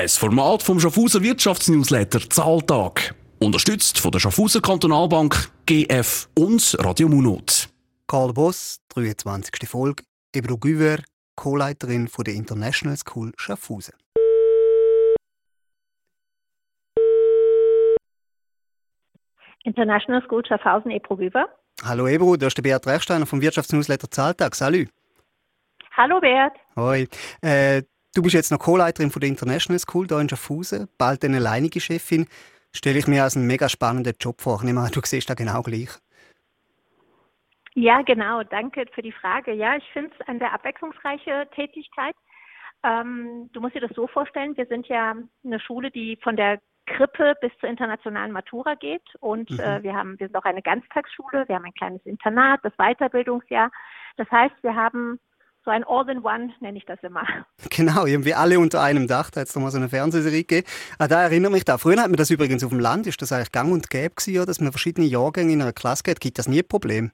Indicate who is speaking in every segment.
Speaker 1: Ein Format vom Schaffhauser Wirtschaftsnewsletter Zahltag. Unterstützt von der Schaffhauser Kantonalbank, GF und Radio Munot.
Speaker 2: Karl Boss, 23. Folge, Ebru Güver, Co-Leiterin der International School Schaffhausen.
Speaker 3: International School Schaffhausen, Ebru Güver.
Speaker 2: Hallo Ebru, du bist der Beat Rechsteiner vom Wirtschaftsnewsletter Zahltag. Salut.
Speaker 3: Hallo Bert.
Speaker 2: Hoi. Äh, Du bist jetzt noch Co-Leiterin der International School hier in Schaffhausen, bald eine alleinige Chefin. Stelle ich mir als einen mega spannenden Job vor. Ich nehme an, du siehst das genau gleich.
Speaker 3: Ja, genau. Danke für die Frage. Ja, ich finde es eine sehr abwechslungsreiche Tätigkeit. Ähm, du musst dir das so vorstellen, wir sind ja eine Schule, die von der Krippe bis zur internationalen Matura geht. Und mhm. äh, wir haben, wir sind auch eine Ganztagsschule, wir haben ein kleines Internat, das Weiterbildungsjahr. Das heißt, wir haben so ein All-in-One nenne ich das immer.
Speaker 2: Genau, irgendwie alle unter einem Dach. Da hat es mal so eine Fernsehserie gegeben. Ah, da erinnere mich da. Früher hat man das übrigens auf dem Land, ist das eigentlich gang und gäbe gewesen, dass man verschiedene Jahrgänge in einer Klasse geht. Gibt das nie ein Problem?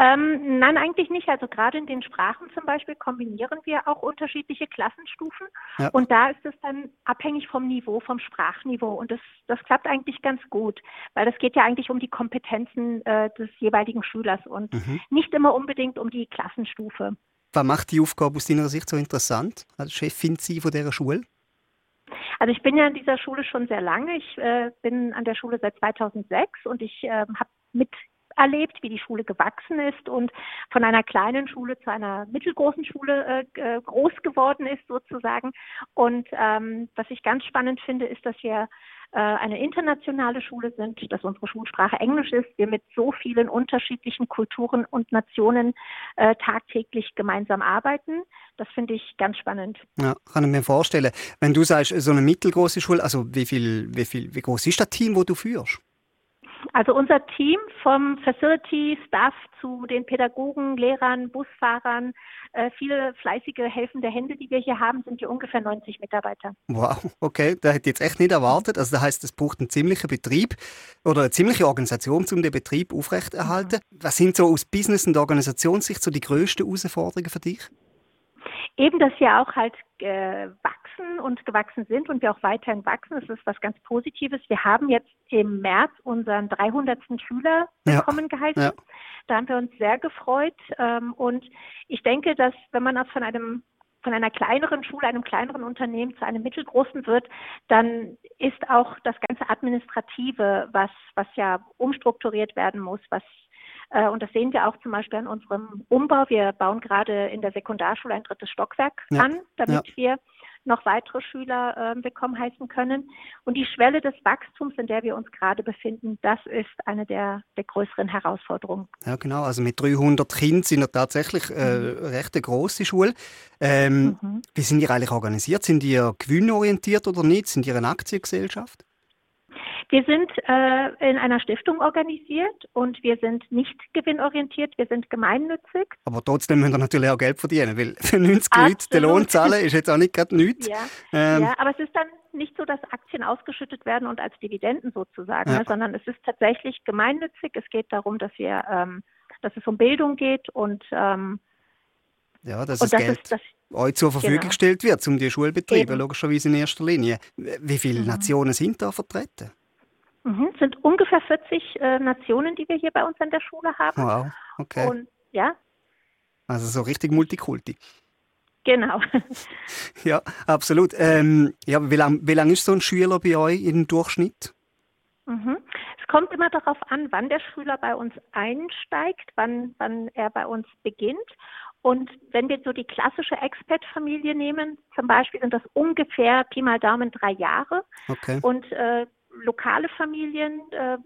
Speaker 3: Ähm, nein, eigentlich nicht. Also gerade in den Sprachen zum Beispiel kombinieren wir auch unterschiedliche Klassenstufen. Ja. Und da ist es dann abhängig vom Niveau, vom Sprachniveau. Und das, das klappt eigentlich ganz gut, weil das geht ja eigentlich um die Kompetenzen äh, des jeweiligen Schülers und mhm. nicht immer unbedingt um die Klassenstufe.
Speaker 2: Was macht die Aufgabe aus deiner Sicht so interessant, als Chefin Sie von dieser Schule?
Speaker 3: Also ich bin ja an dieser Schule schon sehr lange. Ich äh, bin an der Schule seit 2006 und ich äh, habe miterlebt, wie die Schule gewachsen ist und von einer kleinen Schule zu einer mittelgroßen Schule äh, äh groß geworden ist sozusagen. Und ähm, was ich ganz spannend finde, ist, dass wir eine internationale Schule sind, dass unsere Schulsprache Englisch ist, wir mit so vielen unterschiedlichen Kulturen und Nationen äh, tagtäglich gemeinsam arbeiten. Das finde ich ganz spannend.
Speaker 2: Ja, kann ich mir vorstellen. Wenn du sagst, so eine mittelgroße Schule, also wie viel, wie viel, wie groß ist das Team, wo du führst?
Speaker 3: Also unser Team vom Facility Staff zu den Pädagogen, Lehrern, Busfahrern, äh, viele fleißige helfende Hände, die wir hier haben, sind hier ungefähr 90 Mitarbeiter.
Speaker 2: Wow, okay, da hätte ich jetzt echt nicht erwartet. Also das heißt, es braucht einen ziemlichen Betrieb oder eine ziemliche Organisation, um den Betrieb aufrechterhalten. Mhm. Was sind so aus Business- und Organisationssicht so die grössten Herausforderungen für dich?
Speaker 3: Eben, dass wir auch halt äh, wachsen und gewachsen sind und wir auch weiterhin wachsen. Das ist was ganz Positives. Wir haben jetzt im März unseren 300. Schüler willkommen ja. geheißen. Ja. Da haben wir uns sehr gefreut. Ähm, und ich denke, dass wenn man von einem von einer kleineren Schule, einem kleineren Unternehmen zu einem mittelgroßen wird, dann ist auch das ganze Administrative, was, was ja umstrukturiert werden muss, was und das sehen wir auch zum Beispiel an unserem Umbau. Wir bauen gerade in der Sekundarschule ein drittes Stockwerk ja. an, damit ja. wir noch weitere Schüler äh, willkommen heißen können. Und die Schwelle des Wachstums, in der wir uns gerade befinden, das ist eine der, der größeren Herausforderungen.
Speaker 2: Ja, genau. Also mit 300 Kindern sind wir tatsächlich äh, mhm. recht eine grosse Schule. Ähm, mhm. Wie sind die eigentlich organisiert? Sind die gewinnorientiert oder nicht? Sind die eine Aktiengesellschaft?
Speaker 3: Wir sind äh, in einer Stiftung organisiert und wir sind nicht gewinnorientiert, wir sind gemeinnützig.
Speaker 2: Aber trotzdem müssen wir natürlich auch Geld verdienen, weil für 90 Absolut. Leute den Lohn zahlen ist jetzt auch nicht gerade nichts.
Speaker 3: Ja. Ähm. ja, aber es ist dann nicht so, dass Aktien ausgeschüttet werden und als Dividenden sozusagen, ja. ne, sondern es ist tatsächlich gemeinnützig. Es geht darum, dass wir, ähm, dass es um Bildung geht und ähm,
Speaker 2: ja, dass das Geld ist, das, euch zur Verfügung genau. gestellt wird, um die Schulbetriebe, logischerweise in erster Linie. Wie viele mhm. Nationen sind da vertreten?
Speaker 3: Mhm. Es sind ungefähr 40 äh, Nationen, die wir hier bei uns an der Schule haben.
Speaker 2: Wow, okay.
Speaker 3: Und ja.
Speaker 2: Also so richtig Multikulti.
Speaker 3: Genau.
Speaker 2: ja, absolut. Ähm, ja, wie lange wie lang ist so ein Schüler bei euch im Durchschnitt?
Speaker 3: Mhm. Es kommt immer darauf an, wann der Schüler bei uns einsteigt, wann, wann er bei uns beginnt. Und wenn wir so die klassische Expat-Familie nehmen, zum Beispiel sind das ungefähr Pi mal Daumen drei Jahre.
Speaker 2: Okay.
Speaker 3: Und äh, lokale Familien äh,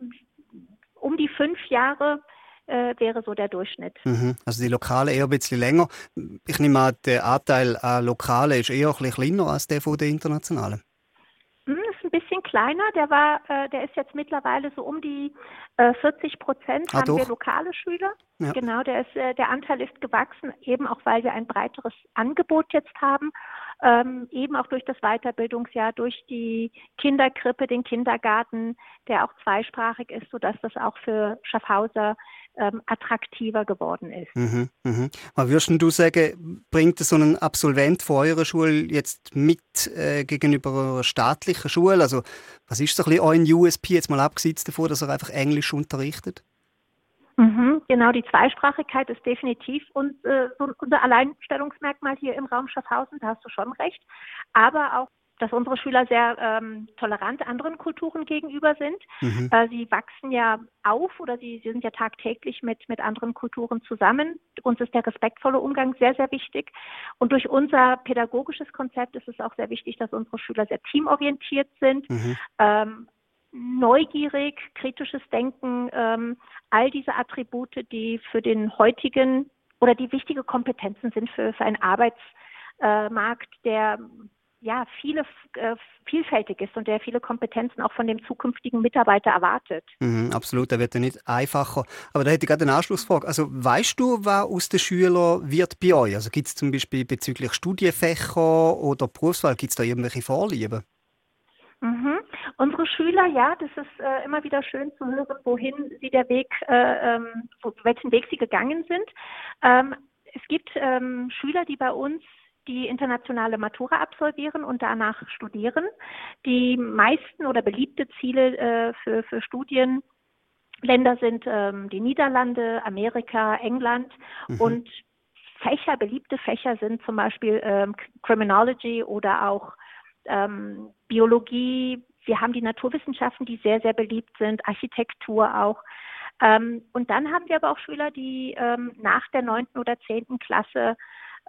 Speaker 3: um die fünf Jahre äh, wäre so der Durchschnitt.
Speaker 2: Mhm. Also die Lokale eher ein bisschen länger. Ich nehme an, der Anteil an Lokale ist eher ein bisschen kleiner als der von der internationalen.
Speaker 3: Mhm, ist ein bisschen kleiner. Der war, äh, der ist jetzt mittlerweile so um die äh, 40 Prozent ah, haben doch. wir lokale Schüler. Ja. Genau, der ist, äh, der Anteil ist gewachsen, eben auch weil wir ein breiteres Angebot jetzt haben. Ähm, eben auch durch das Weiterbildungsjahr, durch die Kinderkrippe, den Kindergarten, der auch zweisprachig ist, sodass das auch für Schaffhauser ähm, attraktiver geworden ist.
Speaker 2: Mhm, mhm. Aber würdest du sagen, bringt so ein Absolvent von eurer Schule jetzt mit äh, gegenüber einer staatlichen Schule? Also was ist so ein bisschen euer USP, jetzt mal abgesehen davon, dass er einfach Englisch unterrichtet?
Speaker 3: Mhm, genau, die Zweisprachigkeit ist definitiv und, äh, unser Alleinstellungsmerkmal hier im Raum Schaffhausen, da hast du schon recht. Aber auch dass unsere Schüler sehr ähm, tolerant anderen Kulturen gegenüber sind. Mhm. Äh, sie wachsen ja auf oder sie, sie, sind ja tagtäglich mit, mit anderen Kulturen zusammen. Uns ist der respektvolle Umgang sehr, sehr wichtig. Und durch unser pädagogisches Konzept ist es auch sehr wichtig, dass unsere Schüler sehr teamorientiert sind. Mhm. Ähm, neugierig, kritisches Denken, ähm, all diese Attribute, die für den heutigen oder die wichtige Kompetenzen sind für, für einen Arbeitsmarkt, der ja viele äh, vielfältig ist und der viele Kompetenzen auch von dem zukünftigen Mitarbeiter erwartet.
Speaker 2: Mhm, absolut, da wird ja nicht einfacher. Aber da hätte ich gerade eine Anschlussfrage. Also weißt du, was aus den Schülern wird bei euch? Also gibt es zum Beispiel bezüglich Studienfächer oder Berufswahl, gibt es da irgendwelche Vorlieben?
Speaker 3: Mhm. Unsere Schüler, ja, das ist äh, immer wieder schön zu hören, wohin sie der Weg, äh, ähm, welchen Weg sie gegangen sind. Ähm, es gibt ähm, Schüler, die bei uns die internationale Matura absolvieren und danach studieren. Die meisten oder beliebte Ziele äh, für, für Studienländer sind ähm, die Niederlande, Amerika, England mhm. und Fächer, beliebte Fächer sind zum Beispiel ähm, Criminology oder auch ähm, Biologie. Wir haben die Naturwissenschaften, die sehr, sehr beliebt sind, Architektur auch. Ähm, und dann haben wir aber auch Schüler, die ähm, nach der neunten oder zehnten Klasse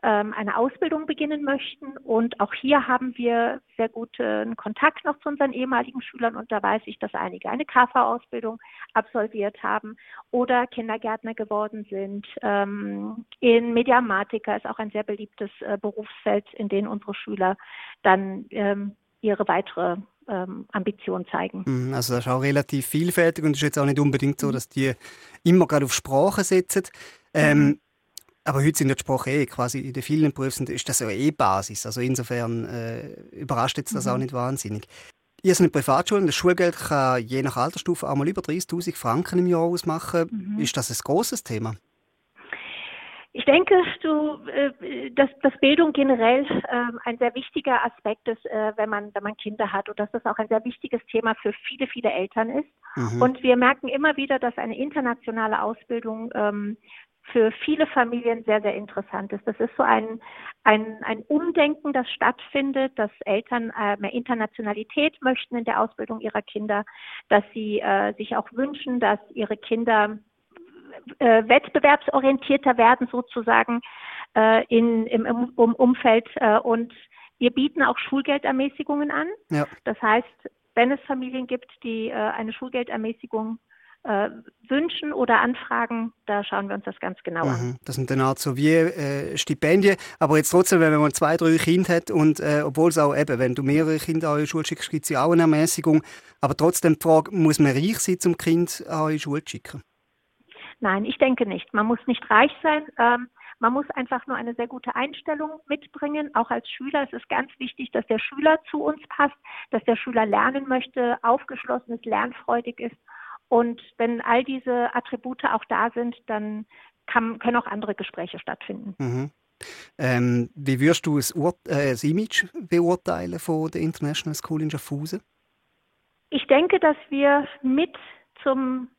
Speaker 3: ähm, eine Ausbildung beginnen möchten. Und auch hier haben wir sehr guten Kontakt noch zu unseren ehemaligen Schülern. Und da weiß ich, dass einige eine KV-Ausbildung absolviert haben oder Kindergärtner geworden sind. Ähm, in Mediamatiker ist auch ein sehr beliebtes äh, Berufsfeld, in dem unsere Schüler dann ähm, ihre weitere ähm, Ambition zeigen.
Speaker 2: Mhm, also das ist auch relativ vielfältig und es ist jetzt auch nicht unbedingt so, dass die immer gerade auf Sprache setzen. Ähm, mhm. Aber heute sind ja die Sprache eh quasi in den vielen Berufen ist das ja eh Basis. Also insofern äh, überrascht jetzt das mhm. auch nicht wahnsinnig. Ihr seid eine Privatschule, das Schulgeld kann je nach Altersstufe auch mal über 30.000 Franken im Jahr ausmachen. Mhm. Ist das ein großes Thema?
Speaker 3: Ich denke, du, äh, dass, dass Bildung generell äh, ein sehr wichtiger Aspekt ist, äh, wenn man wenn man Kinder hat und dass das auch ein sehr wichtiges Thema für viele viele Eltern ist. Mhm. Und wir merken immer wieder, dass eine internationale Ausbildung ähm, für viele Familien sehr, sehr interessant ist. Das ist so ein, ein, ein Umdenken, das stattfindet, dass Eltern äh, mehr Internationalität möchten in der Ausbildung ihrer Kinder, dass sie äh, sich auch wünschen, dass ihre Kinder äh, wettbewerbsorientierter werden sozusagen äh, in, im, im Umfeld äh, und wir bieten auch Schulgeldermäßigungen an. Ja. Das heißt, wenn es Familien gibt, die äh, eine Schulgeldermäßigung äh, wünschen oder anfragen, da schauen wir uns das ganz genau mhm. an.
Speaker 2: Das sind dann Art so wie äh, Stipendien, aber jetzt trotzdem, wenn man zwei, drei Kinder hat und äh, obwohl es auch eben, wenn du mehrere Kinder an eure Schule schickst, gibt es ja auch eine Ermäßigung, aber trotzdem die Frage, muss man reich sein, um Kind an eure Schule zu schicken?
Speaker 3: Nein, ich denke nicht. Man muss nicht reich sein. Ähm, man muss einfach nur eine sehr gute Einstellung mitbringen, auch als Schüler. Es ist ganz wichtig, dass der Schüler zu uns passt, dass der Schüler lernen möchte, aufgeschlossen ist, lernfreudig ist und wenn all diese Attribute auch da sind, dann kann, können auch andere Gespräche stattfinden.
Speaker 2: Mhm. Ähm, wie würdest du das, Ur äh, das Image beurteilen von der International School in Schaffhausen?
Speaker 3: Ich denke, dass wir mit zum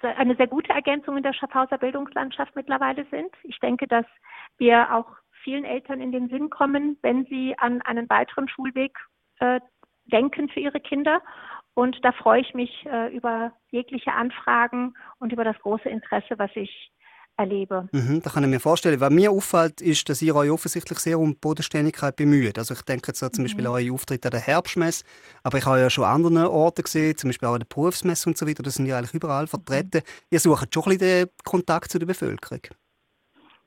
Speaker 3: eine sehr gute Ergänzung in der Schaffhauser Bildungslandschaft mittlerweile sind. Ich denke, dass wir auch vielen Eltern in den Sinn kommen, wenn sie an einen weiteren Schulweg äh, denken für ihre Kinder und da freue ich mich äh, über jegliche Anfragen und über das große Interesse, was ich erlebe.
Speaker 2: Mhm, da kann ich mir vorstellen. Was mir auffällt, ist, dass ihr euch offensichtlich sehr um Bodenständigkeit bemüht. Also ich denke jetzt so zum mhm. Beispiel an eure Auftritte an der Herbstmesse, aber ich habe ja schon an anderen Orten gesehen, zum Beispiel auch an der Berufsmesse und so weiter, das sind ja eigentlich überall vertreten. Mhm. Ihr sucht schon ein bisschen den Kontakt zu der Bevölkerung.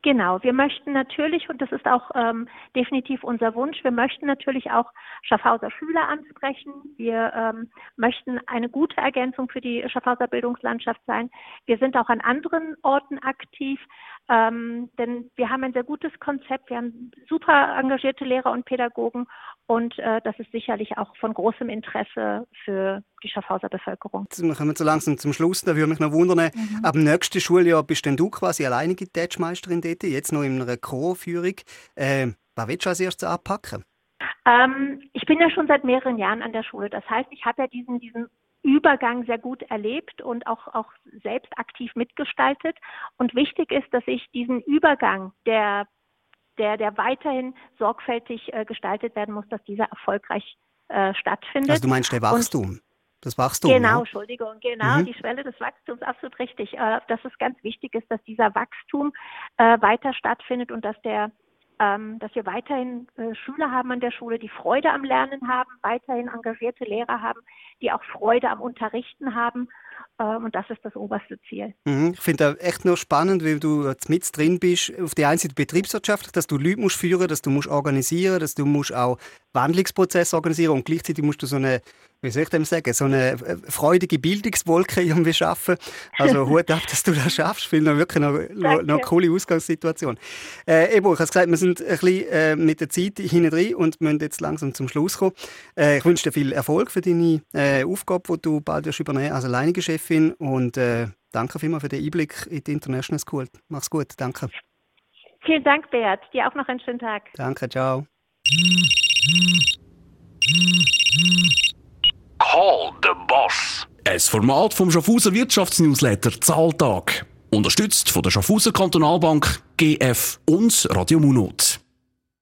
Speaker 3: Genau, wir möchten natürlich, und das ist auch ähm, definitiv unser Wunsch, wir möchten natürlich auch Schaffhauser Schüler ansprechen. Wir ähm, möchten eine gute Ergänzung für die Schaffhauser Bildungslandschaft sein. Wir sind auch an anderen Orten aktiv. Ähm, denn wir haben ein sehr gutes Konzept, wir haben super engagierte Lehrer und Pädagogen und äh, das ist sicherlich auch von großem Interesse für die Schaffhauser Bevölkerung.
Speaker 2: Wir kommen so langsam zum Schluss, da würde mich noch wundern, mhm. ab dem nächsten Schuljahr bist denn du quasi alleinige Tätschmeisterin dort, jetzt noch in einer Chorführung. Äh, was willst du als erstes anpacken?
Speaker 3: Ähm, ich bin ja schon seit mehreren Jahren an der Schule. Das heißt, ich habe ja diesen, diesen Übergang sehr gut erlebt und auch, auch selbst aktiv mitgestaltet. Und wichtig ist, dass ich diesen Übergang, der, der, der weiterhin sorgfältig äh, gestaltet werden muss, dass dieser erfolgreich äh, stattfindet.
Speaker 2: Also du meinst der Wachstum? Und das Wachstum.
Speaker 3: Genau, ja? Entschuldigung, genau, mhm. die Schwelle des Wachstums, absolut richtig. Äh, dass es ganz wichtig ist, dass dieser Wachstum äh, weiter stattfindet und dass der ähm, dass wir weiterhin äh, Schüler haben an der Schule, die Freude am Lernen haben, weiterhin engagierte Lehrer haben, die auch Freude am Unterrichten haben. Ähm, und das ist das oberste Ziel.
Speaker 2: Mhm. Ich finde das echt noch spannend, weil du jetzt mit drin bist. Auf der einen Seite betriebswirtschaftlich, dass du Leute musst führen, dass du musst organisieren, dass du musst auch Wandlungsprozesse organisieren und gleichzeitig musst du so eine wie soll ich dem sagen, so eine äh, freudige Bildungswolke irgendwie schaffen. Also Hut ab, dass du das schaffst. Ich finde wirklich noch, noch, noch eine coole Ausgangssituation. Äh, Ebo, ich habe gesagt, wir sind ein bisschen äh, mit der Zeit hinten drin und müssen jetzt langsam zum Schluss kommen. Äh, ich wünsche dir viel Erfolg für deine äh, Aufgabe, die du bald wirst übernehmen als alleinige Chefin und äh, danke vielmals für den Einblick in die International School. Mach's gut, danke.
Speaker 3: Vielen Dank, Beat. Dir auch noch einen schönen Tag.
Speaker 2: Danke, ciao.
Speaker 1: Call the Boss. Ein Format vom Schaffhauser Wirtschaftsnewsletter Zahltag. Unterstützt von der Schaffhauser Kantonalbank, GF und Radio Munot.